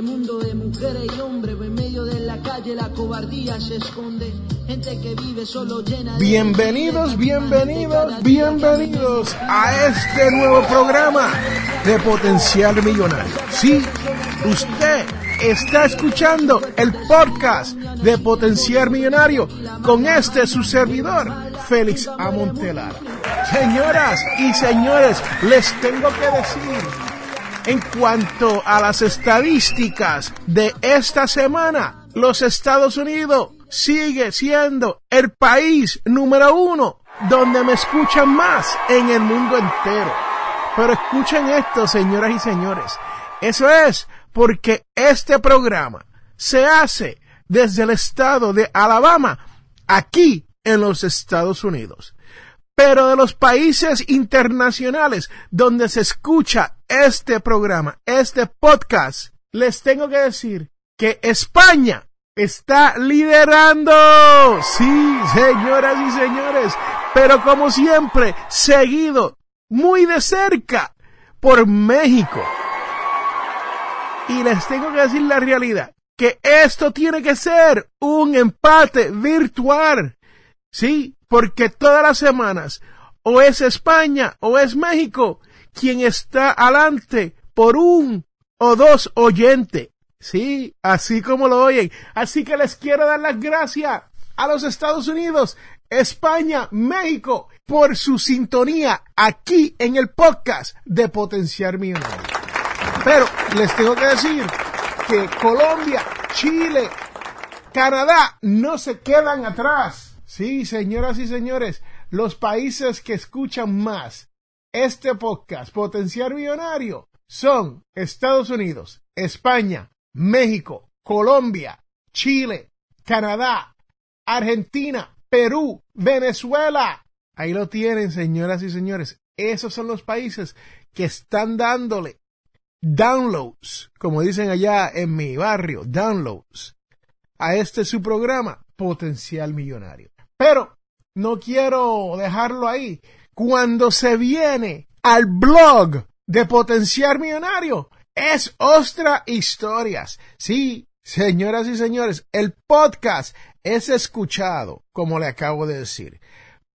este mundo de mujeres y hombres, en medio de la calle la cobardía se esconde. Gente que vive solo llena de... Bienvenidos, bienvenidos, bienvenidos a este nuevo programa de Potencial Millonario. Sí, usted está escuchando el podcast de Potencial Millonario con este su servidor, Félix Amontelar. Señoras y señores, les tengo que decir en cuanto a las estadísticas de esta semana, los Estados Unidos sigue siendo el país número uno donde me escuchan más en el mundo entero. Pero escuchen esto, señoras y señores. Eso es porque este programa se hace desde el estado de Alabama, aquí en los Estados Unidos. Pero de los países internacionales donde se escucha este programa, este podcast, les tengo que decir que España está liderando. Sí, señoras y señores, pero como siempre, seguido muy de cerca por México. Y les tengo que decir la realidad, que esto tiene que ser un empate virtual. Sí, porque todas las semanas o es España o es México quien está adelante por un o dos oyentes. Sí, así como lo oyen. Así que les quiero dar las gracias a los Estados Unidos, España, México, por su sintonía aquí en el podcast de Potenciar Millonario. Pero les tengo que decir que Colombia, Chile, Canadá no se quedan atrás. Sí, señoras y señores, los países que escuchan más este podcast, Potenciar Millonario, son Estados Unidos, España, México, Colombia, Chile, Canadá, Argentina, Perú, Venezuela. Ahí lo tienen, señoras y señores. Esos son los países que están dándole downloads, como dicen allá en mi barrio, downloads, a este su programa, Potencial Millonario. Pero no quiero dejarlo ahí. Cuando se viene al blog de Potenciar Millonario, es Ostra Historias. Sí, señoras y señores, el podcast es escuchado, como le acabo de decir.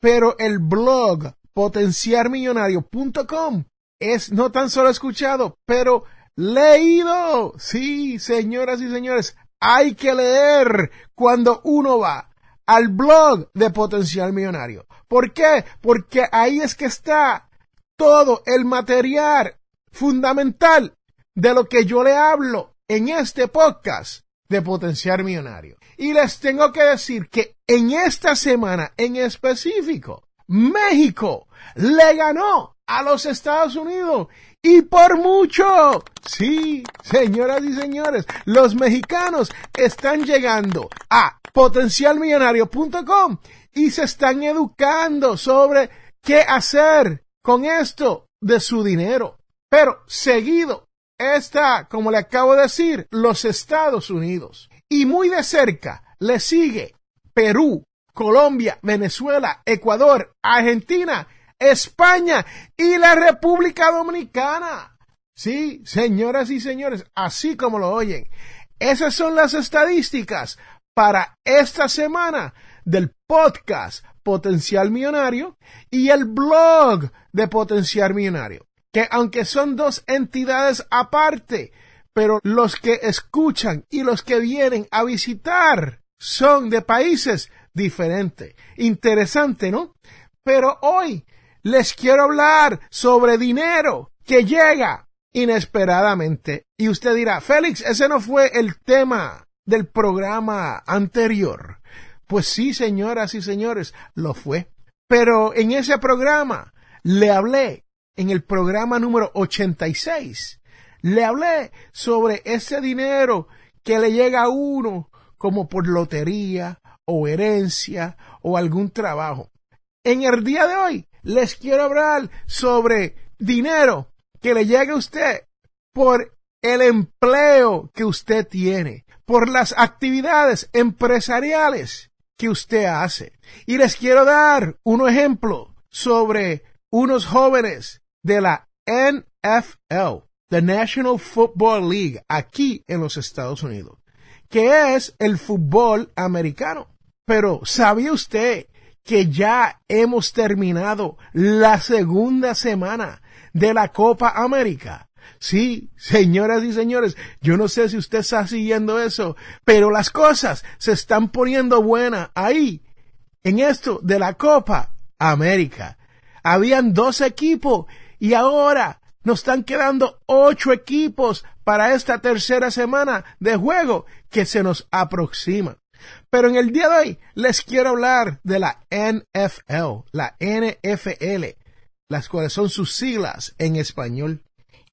Pero el blog potenciarmillonario.com es no tan solo escuchado, pero leído. Sí, señoras y señores, hay que leer cuando uno va al blog de Potencial Millonario. ¿Por qué? Porque ahí es que está todo el material fundamental de lo que yo le hablo en este podcast de Potencial Millonario. Y les tengo que decir que en esta semana en específico, México le ganó a los Estados Unidos y por mucho. Sí, señoras y señores, los mexicanos están llegando a potencialmillonario.com y se están educando sobre qué hacer con esto de su dinero. Pero seguido está, como le acabo de decir, los Estados Unidos. Y muy de cerca le sigue Perú, Colombia, Venezuela, Ecuador, Argentina, España y la República Dominicana. Sí, señoras y señores, así como lo oyen. Esas son las estadísticas para esta semana del podcast Potencial Millonario y el blog de Potencial Millonario, que aunque son dos entidades aparte, pero los que escuchan y los que vienen a visitar son de países diferentes. Interesante, ¿no? Pero hoy les quiero hablar sobre dinero que llega inesperadamente. Y usted dirá, Félix, ese no fue el tema del programa anterior. Pues sí, señoras y señores, lo fue. Pero en ese programa le hablé, en el programa número 86, le hablé sobre ese dinero que le llega a uno como por lotería o herencia o algún trabajo. En el día de hoy les quiero hablar sobre dinero que le llega a usted por el empleo que usted tiene, por las actividades empresariales que usted hace. Y les quiero dar un ejemplo sobre unos jóvenes de la NFL, the National Football League, aquí en los Estados Unidos, que es el fútbol americano. Pero ¿sabía usted que ya hemos terminado la segunda semana de la Copa América. Sí, señoras y señores, yo no sé si usted está siguiendo eso, pero las cosas se están poniendo buenas ahí, en esto de la Copa América. Habían dos equipos y ahora nos están quedando ocho equipos para esta tercera semana de juego que se nos aproxima. Pero en el día de hoy les quiero hablar de la NFL, la NFL, las cuales son sus siglas en español.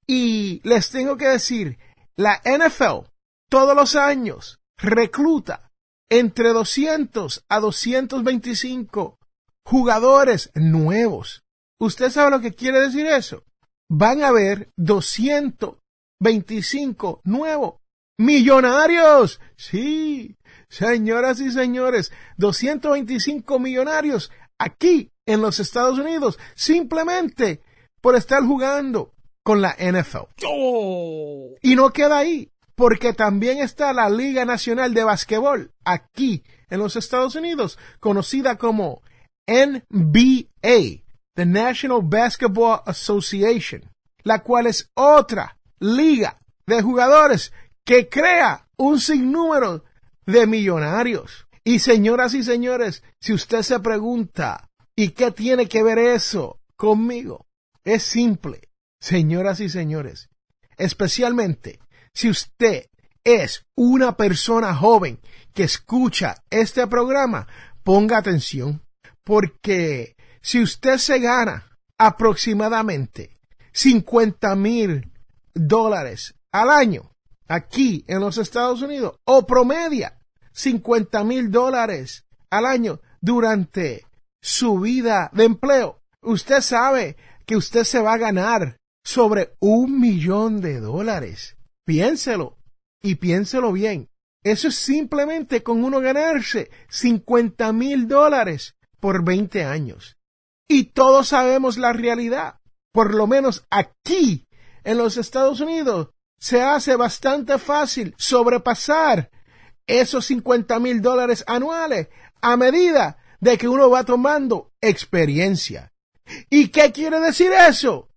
Y les tengo que decir, la NFL todos los años recluta entre 200 a 225 jugadores nuevos. ¿Usted sabe lo que quiere decir eso? Van a haber 225 nuevos millonarios. Sí, señoras y señores, 225 millonarios aquí en los Estados Unidos simplemente por estar jugando con la NFL. Oh. Y no queda ahí, porque también está la Liga Nacional de Basquetbol aquí en los Estados Unidos, conocida como NBA, the National Basketball Association, la cual es otra liga de jugadores que crea un sinnúmero de millonarios. Y señoras y señores, si usted se pregunta, ¿y qué tiene que ver eso conmigo? Es simple, señoras y señores, especialmente si usted es una persona joven que escucha este programa, ponga atención, porque si usted se gana aproximadamente 50 mil dólares al año aquí en los Estados Unidos o promedia 50 mil dólares al año durante su vida de empleo, usted sabe que usted se va a ganar sobre un millón de dólares. Piénselo y piénselo bien. Eso es simplemente con uno ganarse 50 mil dólares por 20 años. Y todos sabemos la realidad. Por lo menos aquí en los Estados Unidos se hace bastante fácil sobrepasar esos 50 mil dólares anuales a medida de que uno va tomando experiencia. ¿Y qué quiere decir eso?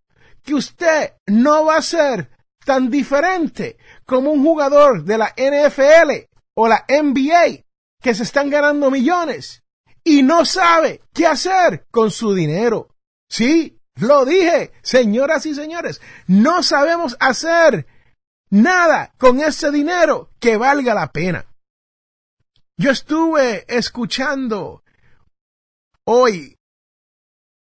Que usted no va a ser tan diferente como un jugador de la NFL o la NBA que se están ganando millones y no sabe qué hacer con su dinero. Sí, lo dije, señoras y señores, no sabemos hacer nada con ese dinero que valga la pena. Yo estuve escuchando hoy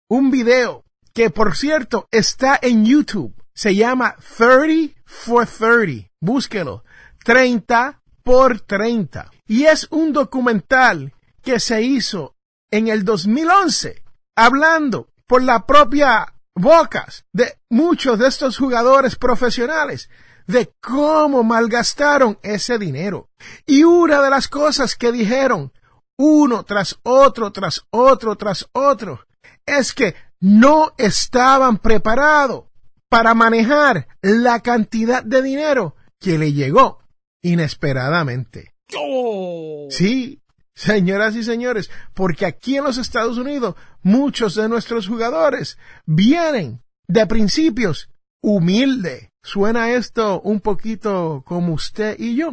un video que por cierto está en YouTube. Se llama 30 for 30. Búsquelo. 30 por 30. Y es un documental que se hizo en el 2011 hablando por la propia bocas de muchos de estos jugadores profesionales de cómo malgastaron ese dinero. Y una de las cosas que dijeron, uno tras otro, tras otro, tras otro, es que no estaban preparados para manejar la cantidad de dinero que le llegó inesperadamente. Oh. Sí, señoras y señores, porque aquí en los Estados Unidos muchos de nuestros jugadores vienen de principios humildes, ¿Suena esto un poquito como usted y yo?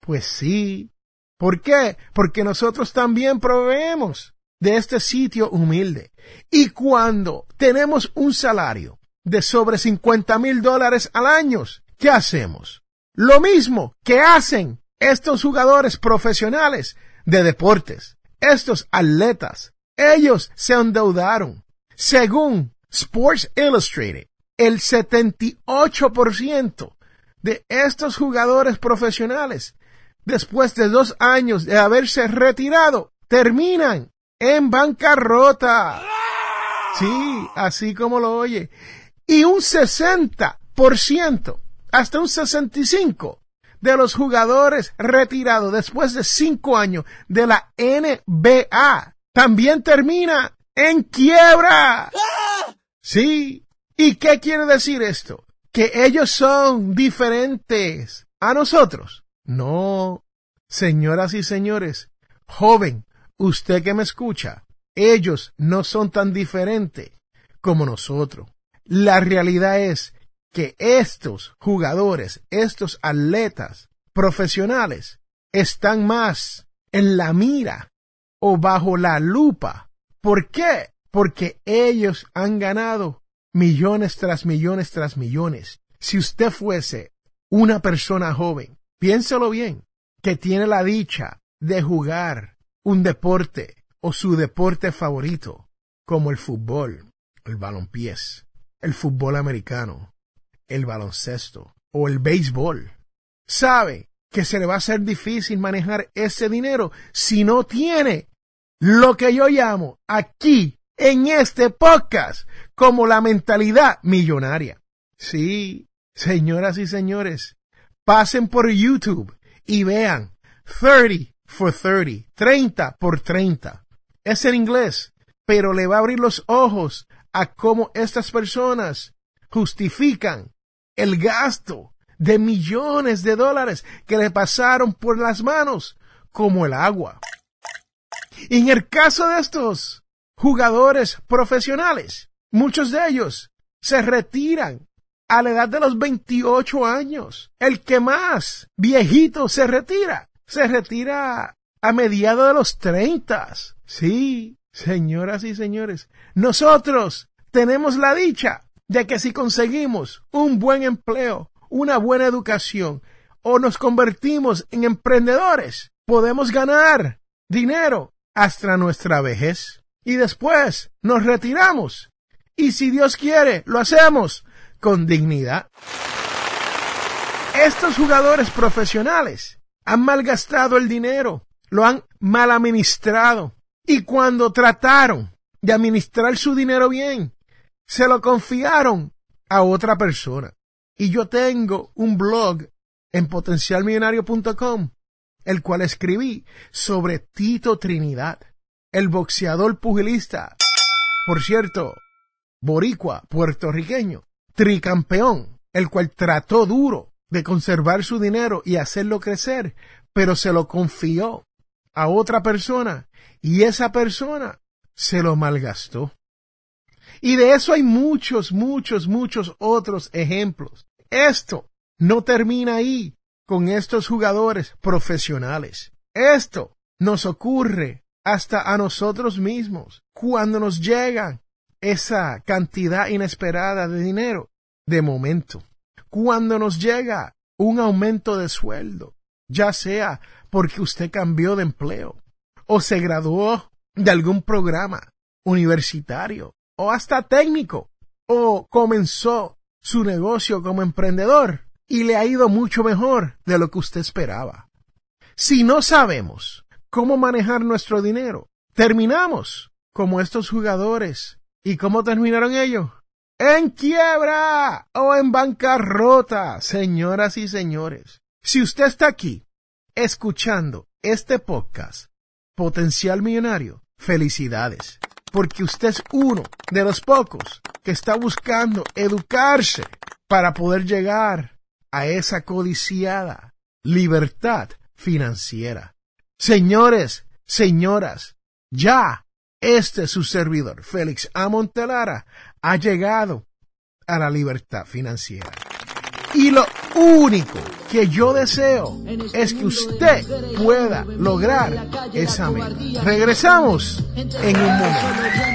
Pues sí. ¿Por qué? Porque nosotros también proveemos de este sitio humilde. Y cuando tenemos un salario de sobre 50 mil dólares al año, ¿qué hacemos? Lo mismo que hacen estos jugadores profesionales de deportes, estos atletas. Ellos se endeudaron. Según Sports Illustrated, el 78% de estos jugadores profesionales, después de dos años de haberse retirado, terminan en bancarrota. Sí, así como lo oye. Y un 60%, hasta un 65% de los jugadores retirados después de cinco años de la NBA también termina en quiebra. Sí. ¿Y qué quiere decir esto? Que ellos son diferentes a nosotros. No. Señoras y señores, joven, usted que me escucha, ellos no son tan diferentes como nosotros. La realidad es que estos jugadores, estos atletas profesionales, están más en la mira o bajo la lupa. ¿Por qué? Porque ellos han ganado millones tras millones tras millones. Si usted fuese una persona joven, piénselo bien, que tiene la dicha de jugar un deporte o su deporte favorito, como el fútbol, el balonpiés, el fútbol americano, el baloncesto o el béisbol. Sabe que se le va a ser difícil manejar ese dinero si no tiene lo que yo llamo aquí en este podcast como la mentalidad millonaria. Sí, señoras y señores, pasen por YouTube y vean 30 for 30, 30 por 30. Es en inglés, pero le va a abrir los ojos a cómo estas personas justifican el gasto de millones de dólares que le pasaron por las manos como el agua. Y en el caso de estos jugadores profesionales, muchos de ellos se retiran a la edad de los 28 años. El que más viejito se retira, se retira a mediados de los 30. Sí, señoras y señores, nosotros tenemos la dicha de que si conseguimos un buen empleo, una buena educación o nos convertimos en emprendedores, podemos ganar dinero hasta nuestra vejez y después nos retiramos. Y si Dios quiere, lo hacemos con dignidad. Estos jugadores profesionales han malgastado el dinero, lo han mal administrado y cuando trataron de administrar su dinero bien, se lo confiaron a otra persona. Y yo tengo un blog en potencialmillonario.com, el cual escribí sobre Tito Trinidad, el boxeador pugilista, por cierto, boricua, puertorriqueño, tricampeón, el cual trató duro de conservar su dinero y hacerlo crecer, pero se lo confió a otra persona y esa persona se lo malgastó. Y de eso hay muchos, muchos, muchos otros ejemplos. Esto no termina ahí con estos jugadores profesionales. Esto nos ocurre hasta a nosotros mismos cuando nos llega esa cantidad inesperada de dinero de momento. Cuando nos llega un aumento de sueldo, ya sea porque usted cambió de empleo o se graduó de algún programa universitario o hasta técnico, o comenzó su negocio como emprendedor y le ha ido mucho mejor de lo que usted esperaba. Si no sabemos cómo manejar nuestro dinero, terminamos como estos jugadores. ¿Y cómo terminaron ellos? En quiebra o en bancarrota, señoras y señores. Si usted está aquí escuchando este podcast, Potencial Millonario, felicidades porque usted es uno de los pocos que está buscando educarse para poder llegar a esa codiciada libertad financiera. Señores, señoras, ya este su servidor, Félix Amontelara, ha llegado a la libertad financiera. Y lo único que yo deseo es que usted pueda lograr esa meta. Regresamos en un momento.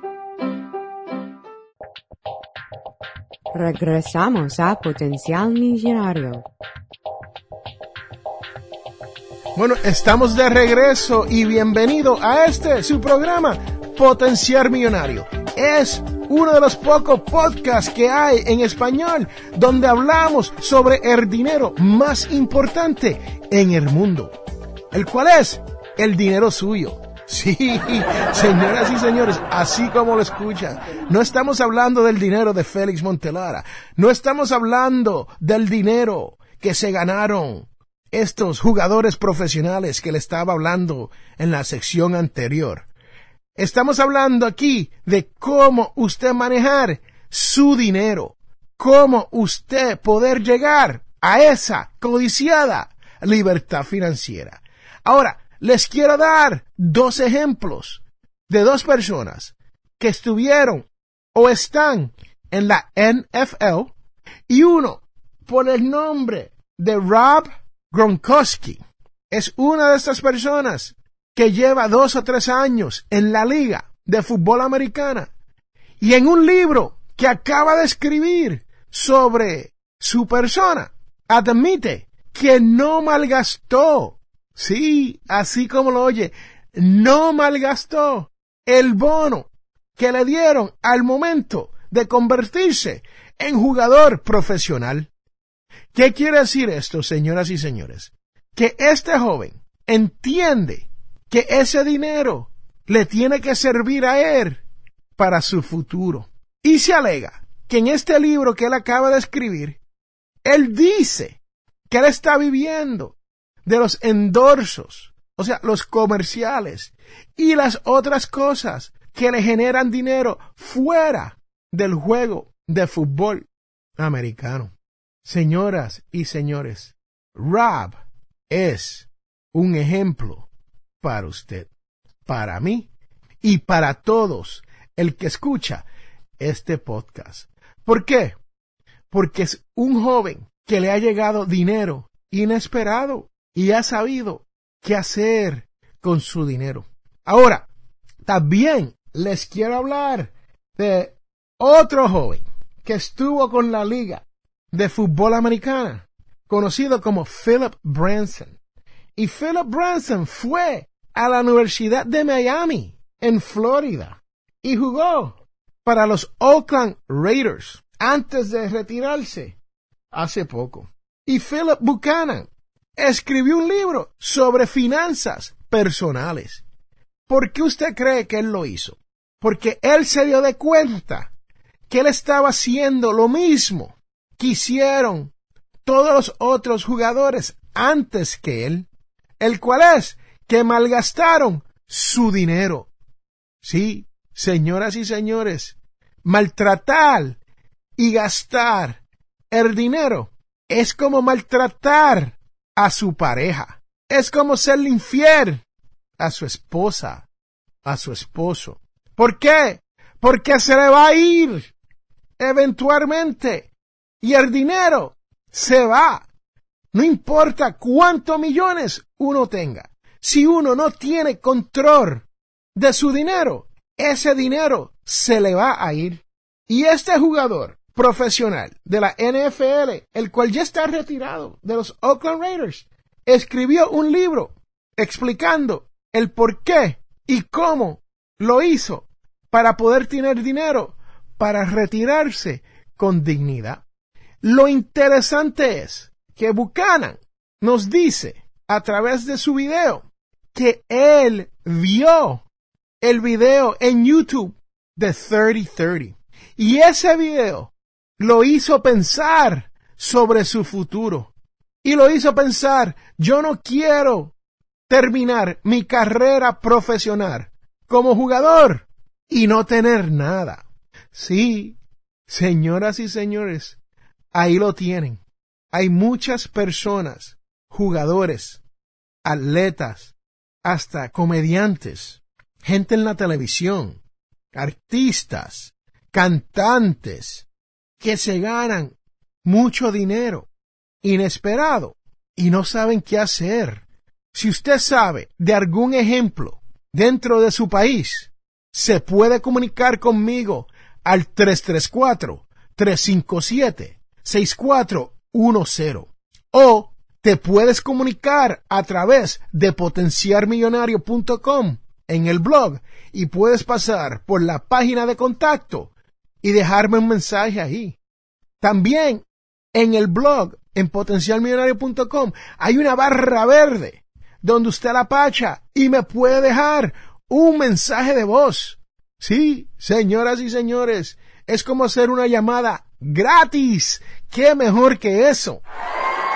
Regresamos a Potencial Millonario. Bueno, estamos de regreso y bienvenido a este su programa Potenciar Millonario. Es uno de los pocos podcasts que hay en español donde hablamos sobre el dinero más importante en el mundo, el cual es el dinero suyo. Sí, señoras y señores, así como lo escuchan, no estamos hablando del dinero de Félix Montelara, no estamos hablando del dinero que se ganaron estos jugadores profesionales que le estaba hablando en la sección anterior. Estamos hablando aquí de cómo usted manejar su dinero, cómo usted poder llegar a esa codiciada libertad financiera. Ahora, les quiero dar dos ejemplos de dos personas que estuvieron o están en la NFL y uno por el nombre de Rob Gronkowski. Es una de estas personas que lleva dos o tres años en la liga de fútbol americana y en un libro que acaba de escribir sobre su persona, admite que no malgastó Sí, así como lo oye, no malgastó el bono que le dieron al momento de convertirse en jugador profesional. ¿Qué quiere decir esto, señoras y señores? Que este joven entiende que ese dinero le tiene que servir a él para su futuro. Y se alega que en este libro que él acaba de escribir, él dice que él está viviendo de los endorsos, o sea, los comerciales y las otras cosas que le generan dinero fuera del juego de fútbol americano. Señoras y señores, Rob es un ejemplo para usted, para mí y para todos el que escucha este podcast. ¿Por qué? Porque es un joven que le ha llegado dinero inesperado y ha sabido qué hacer con su dinero. Ahora, también les quiero hablar de otro joven que estuvo con la liga de fútbol americana, conocido como Philip Branson. Y Philip Branson fue a la Universidad de Miami, en Florida, y jugó para los Oakland Raiders antes de retirarse hace poco. Y Philip Buchanan escribió un libro sobre finanzas personales. ¿Por qué usted cree que él lo hizo? Porque él se dio de cuenta que él estaba haciendo lo mismo que hicieron todos los otros jugadores antes que él, el cual es que malgastaron su dinero. Sí, señoras y señores, maltratar y gastar el dinero es como maltratar a su pareja. Es como serle infiel a su esposa, a su esposo. ¿Por qué? Porque se le va a ir eventualmente y el dinero se va. No importa cuántos millones uno tenga. Si uno no tiene control de su dinero, ese dinero se le va a ir. Y este jugador profesional de la NFL, el cual ya está retirado de los Oakland Raiders, escribió un libro explicando el por qué y cómo lo hizo para poder tener dinero para retirarse con dignidad. Lo interesante es que Buchanan nos dice a través de su video que él vio el video en YouTube de 3030. Y ese video lo hizo pensar sobre su futuro. Y lo hizo pensar, yo no quiero terminar mi carrera profesional como jugador y no tener nada. Sí, señoras y señores, ahí lo tienen. Hay muchas personas, jugadores, atletas, hasta comediantes, gente en la televisión, artistas, cantantes, que se ganan mucho dinero inesperado y no saben qué hacer. Si usted sabe de algún ejemplo dentro de su país, se puede comunicar conmigo al 334-357-6410 o te puedes comunicar a través de potenciarmillonario.com en el blog y puedes pasar por la página de contacto y dejarme un mensaje ahí. También en el blog en potencialmillonario.com hay una barra verde donde usted la pacha y me puede dejar un mensaje de voz. Sí, señoras y señores, es como hacer una llamada gratis. ¿Qué mejor que eso?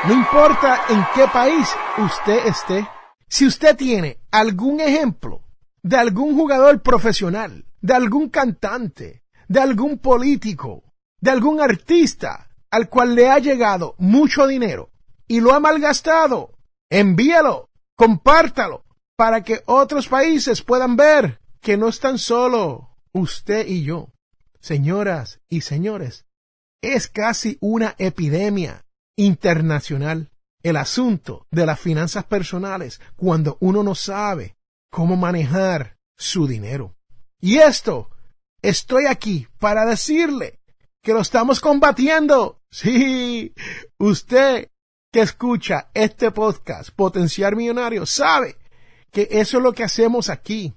No importa en qué país usted esté. Si usted tiene algún ejemplo de algún jugador profesional, de algún cantante, de algún político, de algún artista al cual le ha llegado mucho dinero y lo ha malgastado, envíalo, compártalo, para que otros países puedan ver que no están solo usted y yo. Señoras y señores, es casi una epidemia internacional el asunto de las finanzas personales cuando uno no sabe cómo manejar su dinero. Y esto, estoy aquí para decirle que lo estamos combatiendo. Sí, usted que escucha este podcast, Potenciar Millonario, sabe que eso es lo que hacemos aquí.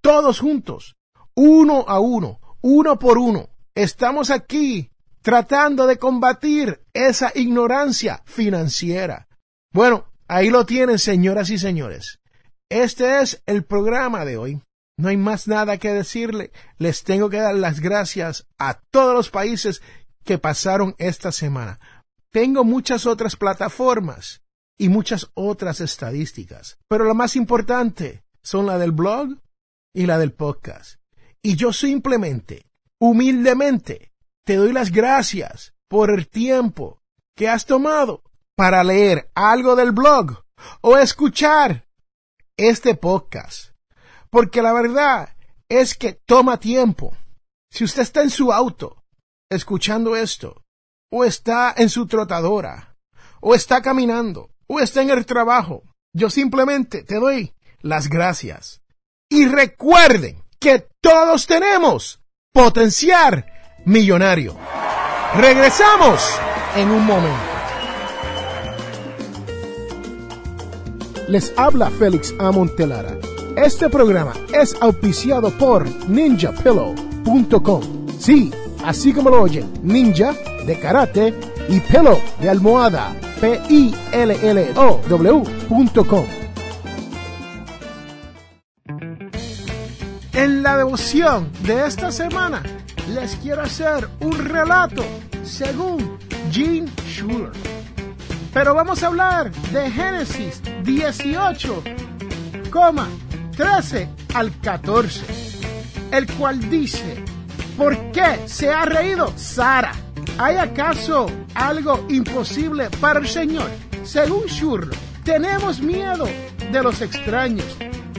Todos juntos, uno a uno, uno por uno. Estamos aquí tratando de combatir esa ignorancia financiera. Bueno, ahí lo tienen, señoras y señores. Este es el programa de hoy. No hay más nada que decirle. Les tengo que dar las gracias a todos los países que pasaron esta semana. Tengo muchas otras plataformas y muchas otras estadísticas, pero lo más importante son la del blog y la del podcast. Y yo simplemente, humildemente, te doy las gracias por el tiempo que has tomado para leer algo del blog o escuchar este podcast. Porque la verdad es que toma tiempo. Si usted está en su auto escuchando esto, o está en su trotadora, o está caminando, o está en el trabajo, yo simplemente te doy las gracias. Y recuerden que todos tenemos potenciar millonario. Regresamos en un momento. Les habla Félix Amontelara. Este programa es auspiciado por ninjapillow.com. Sí, así como lo oyen, ninja de karate y pillow de almohada. P-I-L-L-O-W.com. En la devoción de esta semana les quiero hacer un relato según Gene Schuler. Pero vamos a hablar de Génesis 18, 13 al 14, el cual dice, ¿por qué se ha reído Sara? ¿Hay acaso algo imposible para el Señor? Según Shurlo, tenemos miedo de los extraños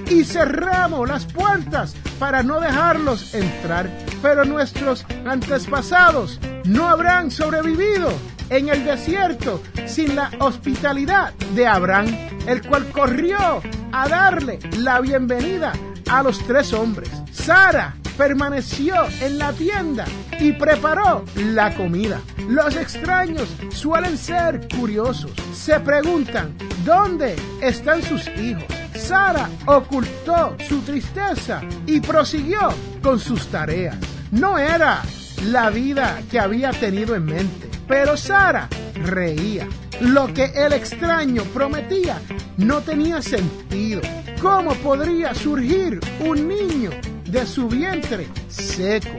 y cerramos las puertas para no dejarlos entrar, pero nuestros antepasados no habrán sobrevivido en el desierto sin la hospitalidad de Abraham, el cual corrió a darle la bienvenida a los tres hombres. Sara permaneció en la tienda y preparó la comida. Los extraños suelen ser curiosos. Se preguntan, ¿dónde están sus hijos? Sara ocultó su tristeza y prosiguió con sus tareas. No era la vida que había tenido en mente, pero Sara reía. Lo que el extraño prometía no tenía sentido. ¿Cómo podría surgir un niño de su vientre seco.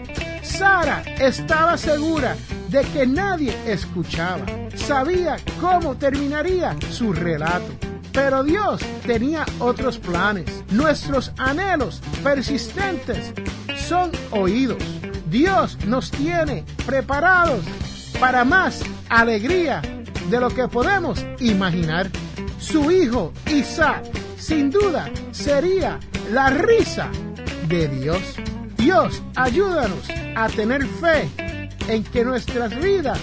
Sara estaba segura de que nadie escuchaba. Sabía cómo terminaría su relato. Pero Dios tenía otros planes. Nuestros anhelos persistentes son oídos. Dios nos tiene preparados para más alegría de lo que podemos imaginar. Su hijo Isaac, sin duda, sería la risa de Dios. Dios, ayúdanos a tener fe en que nuestras vidas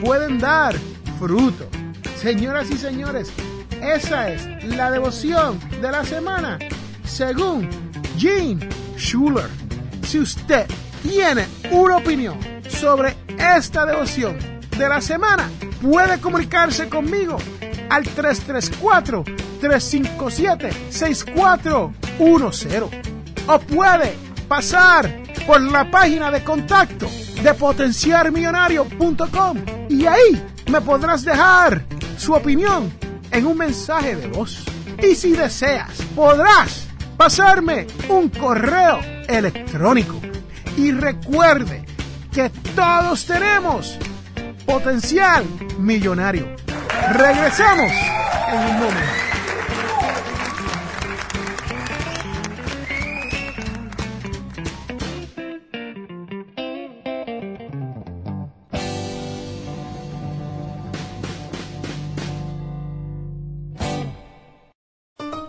pueden dar fruto. Señoras y señores, esa es la devoción de la semana según Gene Schuler. Si usted tiene una opinión sobre esta devoción de la semana, puede comunicarse conmigo al 334-357-6410 o puede pasar por la página de contacto de potenciarmillonario.com y ahí me podrás dejar su opinión en un mensaje de voz. Y si deseas, podrás pasarme un correo electrónico. Y recuerde que todos tenemos potencial millonario. Regresamos en un momento.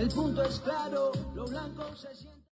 El punto es claro, lo blanco se siente.